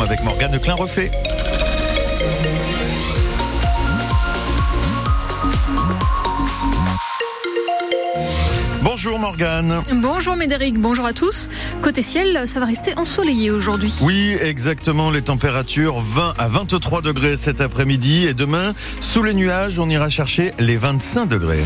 avec Morgane Klein refait. Bonjour Morgane. Bonjour Médéric, bonjour à tous. Côté ciel, ça va rester ensoleillé aujourd'hui. Oui, exactement. Les températures 20 à 23 degrés cet après-midi et demain, sous les nuages, on ira chercher les 25 degrés.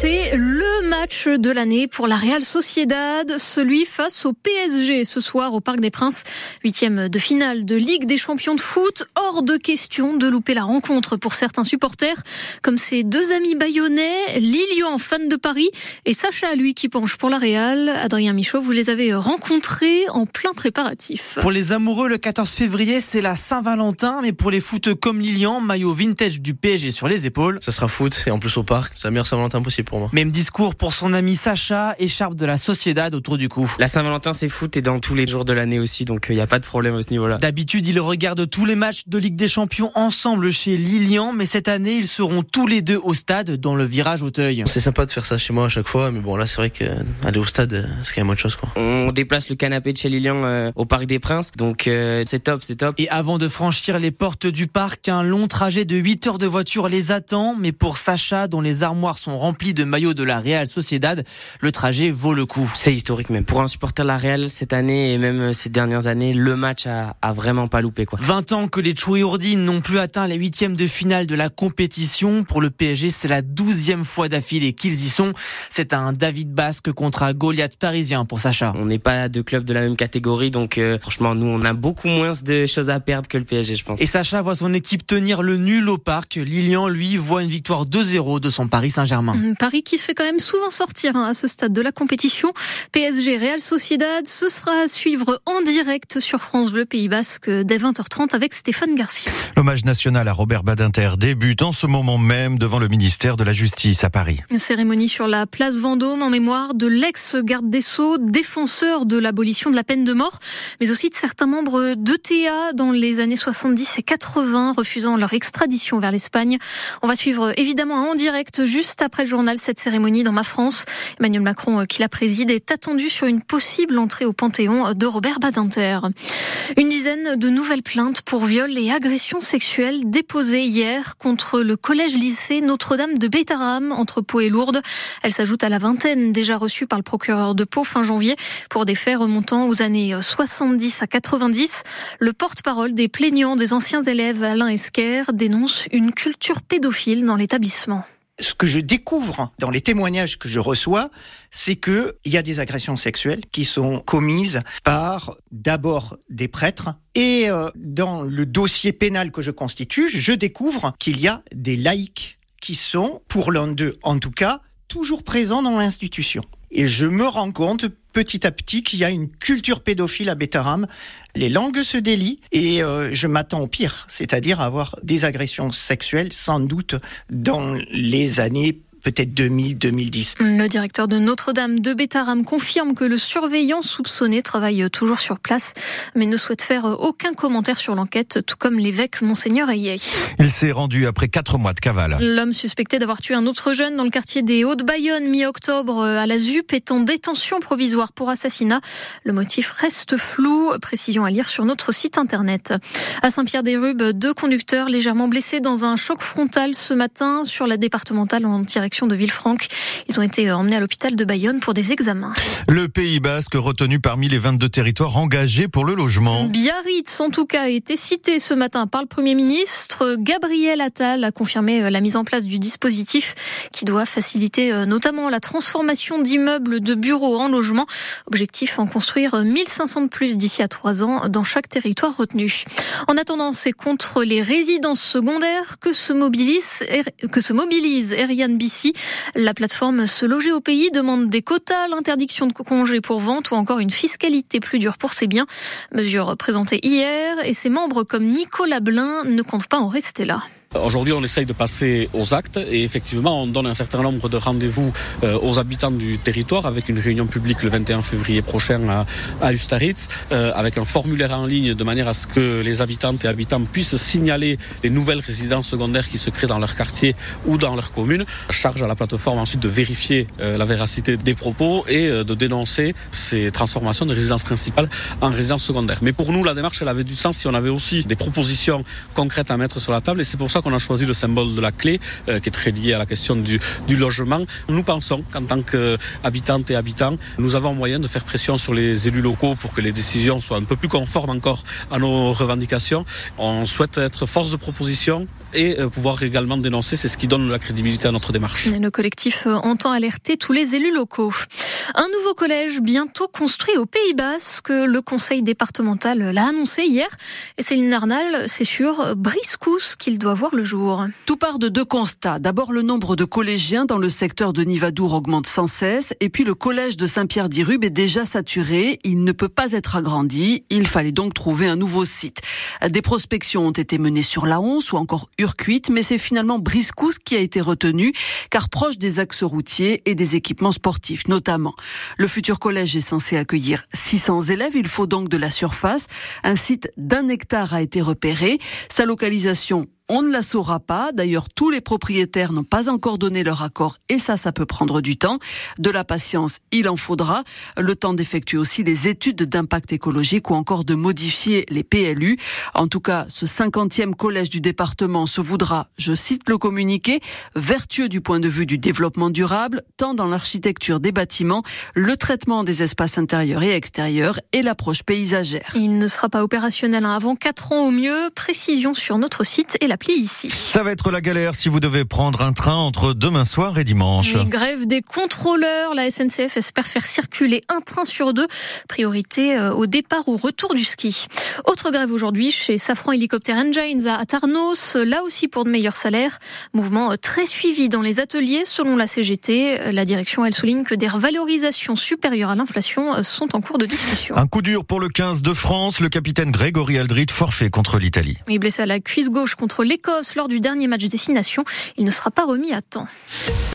C'est le match de l'année pour la Real Sociedad, celui face au PSG ce soir au Parc des Princes. Huitième de finale de Ligue des Champions de foot. Hors de question de louper la rencontre pour certains supporters, comme ses deux amis bayonnais, Lilian, fan de Paris, et Sacha, lui, qui penche pour la Real. Adrien Michaud, vous les avez rencontrés en plein préparatif. Pour les amoureux, le 14 février, c'est la Saint-Valentin, mais pour les foot comme Lilian, maillot vintage du PSG sur les épaules. Ça sera foot et en plus au parc, c'est la meilleure Saint-Valentin possible pour moi. Même discours pour son ami Sacha, écharpe de la Sociedad autour du cou. La Saint-Valentin, c'est foot et dans tous les jours de l'année aussi, donc il n'y a pas de problème à ce niveau-là. D'habitude, ils regardent tous les matchs de Ligue des Champions ensemble chez Lilian, mais cette année, ils seront tous les deux au stade dans le virage Auteuil. C'est sympa de faire ça chez moi à chaque fois, mais bon, là, c'est vrai qu'aller au stade, c'est quand même autre chose. Quoi. On déplace le canapé de chez Lilian euh, au Parc des Princes, donc euh, c'est top, c'est top. Et avant de franchir les portes du parc, un long trajet de 8 heures de voiture les attend, mais pour Sacha, dont les armoires sont remplies de maillots de la Real Sociedad, le trajet vaut le coup. C'est historique même. Pour un supporter de la Real, cette année et même euh, ces dernières années, le match a, a vraiment pas loupé. Quoi. 20 ans que les Chouyourdines n'ont plus atteint les huitièmes de finale de la compétition. Pour le PSG, c'est la douzième fois d'affilée qu'ils y sont. C'est un David Basque contre un Goliath parisien pour Sacha. On n'est pas deux clubs de la même catégorie, donc euh, franchement, nous, on a beaucoup moins de choses à perdre que le PSG, je pense. Et Sacha voit son équipe tenir le nul au parc. Lilian, lui, voit une victoire 2-0 de son Paris Saint-Germain. Paris qui se fait quand même souvent sortir hein, à ce stade de la compétition. PSG Real Sociedad, ce sera à suivre en direct sur France Bleu Pays Basque dès 20h30 avec Stéphane Garcia. L'hommage national à Robert Badinter débute en ce moment même devant le ministère de la Justice à Paris. Une cérémonie sur la place Vendôme en mémoire de l'ex-garde des Sceaux, défenseur de l'abolition de la peine de mort, mais aussi de certains membres d'ETA dans les années 70 et 80, refusant leur extradition vers l'Espagne. On va suivre évidemment en direct juste après le journal cette cérémonie dans ma France. Emmanuel Macron, qui la préside, est attendu sur une possible entrée au Panthéon de Robert Badinter. Une dizaine de nouvelles plaintes pour viol et agressions sexuelles déposées hier contre le collège-lycée Notre-Dame de Bétaram entre Pau et Lourdes. Elle s'ajoute à la vingtaine déjà reçue par le procureur de Pau fin janvier pour des faits remontant aux années 70 à 90. Le porte-parole des plaignants des anciens élèves Alain Esquer dénonce une culture pédophile dans l'établissement ce que je découvre dans les témoignages que je reçois, c'est que il y a des agressions sexuelles qui sont commises par d'abord des prêtres et euh, dans le dossier pénal que je constitue, je découvre qu'il y a des laïcs qui sont, pour l'un d'eux en tout cas, toujours présents dans l'institution. Et je me rends compte petit à petit qu'il y a une culture pédophile à Bétaram. Les langues se délient et euh, je m'attends au pire, c'est-à-dire avoir des agressions sexuelles sans doute dans les années peut-être 2000-2010. Le directeur de Notre-Dame de Bétaram confirme que le surveillant soupçonné travaille toujours sur place, mais ne souhaite faire aucun commentaire sur l'enquête, tout comme l'évêque Monseigneur Ayé. Il s'est rendu après quatre mois de cavale. L'homme suspecté d'avoir tué un autre jeune dans le quartier des Hauts-de-Bayonne mi-octobre à la ZUP est en détention provisoire pour assassinat. Le motif reste flou, précision à lire sur notre site internet. À Saint-Pierre-des-Rubes, deux conducteurs légèrement blessés dans un choc frontal ce matin sur la départementale en direction de Villefranche. Ils ont été emmenés à l'hôpital de Bayonne pour des examens. Le Pays Basque retenu parmi les 22 territoires engagés pour le logement. Biarritz, en tout cas, a été cité ce matin par le Premier ministre. Gabriel Attal a confirmé la mise en place du dispositif qui doit faciliter euh, notamment la transformation d'immeubles de bureaux en logements. Objectif en construire 1500 de plus d'ici à trois ans dans chaque territoire retenu. En attendant, c'est contre les résidences secondaires que se mobilise, que se mobilise Ariane La plateforme Se loger au pays demande des quotas, l'interdiction de congés pour vente ou encore une fiscalité plus dure pour ses biens. Mesure présentée hier et ses membres comme Nicolas Blin ne comptent pas en rester là. Aujourd'hui, on essaye de passer aux actes et effectivement, on donne un certain nombre de rendez-vous euh, aux habitants du territoire avec une réunion publique le 21 février prochain à, à Ustaritz, euh, avec un formulaire en ligne de manière à ce que les habitantes et habitants puissent signaler les nouvelles résidences secondaires qui se créent dans leur quartier ou dans leur commune. Charge à la plateforme ensuite de vérifier euh, la véracité des propos et de dénoncer ces transformations de résidence principale en résidence secondaire. Mais pour nous, la démarche, elle avait du sens si on avait aussi des propositions concrètes à mettre sur la table et c'est pour ça qu'on a choisi le symbole de la clé euh, qui est très lié à la question du, du logement. Nous pensons qu'en tant qu'habitantes et habitants, nous avons moyen de faire pression sur les élus locaux pour que les décisions soient un peu plus conformes encore à nos revendications. On souhaite être force de proposition et euh, pouvoir également dénoncer. C'est ce qui donne la crédibilité à notre démarche. Le collectif euh, entend alerter tous les élus locaux. Un nouveau collège bientôt construit au Pays Basque. Le conseil départemental l'a annoncé hier. Et Céline Arnal, c'est sur Briscous qu'il doit voir le jour. Tout part de deux constats. D'abord, le nombre de collégiens dans le secteur de Nivadour augmente sans cesse. Et puis, le collège de Saint-Pierre-d'Irube est déjà saturé. Il ne peut pas être agrandi. Il fallait donc trouver un nouveau site. Des prospections ont été menées sur la Once ou encore Urquite, mais c'est finalement Briscous qui a été retenu, car proche des axes routiers et des équipements sportifs notamment. Le futur collège est censé accueillir 600 élèves, il faut donc de la surface. Un site d'un hectare a été repéré. Sa localisation on ne la saura pas. D'ailleurs, tous les propriétaires n'ont pas encore donné leur accord et ça, ça peut prendre du temps. De la patience, il en faudra. Le temps d'effectuer aussi les études d'impact écologique ou encore de modifier les PLU. En tout cas, ce 50e collège du département se voudra, je cite le communiqué, vertueux du point de vue du développement durable, tant dans l'architecture des bâtiments, le traitement des espaces intérieurs et extérieurs et l'approche paysagère. Il ne sera pas opérationnel avant 4 ans au mieux. Précision sur notre site et la ici. Ça va être la galère si vous devez prendre un train entre demain soir et dimanche. Les grèves des contrôleurs, la SNCF espère faire circuler un train sur deux. Priorité euh, au départ ou retour du ski. Autre grève aujourd'hui chez Safran Helicopter Engines à Tarnos, là aussi pour de meilleurs salaires. Mouvement euh, très suivi dans les ateliers selon la CGT. La direction, elle souligne que des revalorisations supérieures à l'inflation euh, sont en cours de discussion. Un coup dur pour le 15 de France, le capitaine Grégory Aldrit forfait contre l'Italie. Il est blessé à la cuisse gauche contre l'Écosse lors du dernier match destination. Il ne sera pas remis à temps.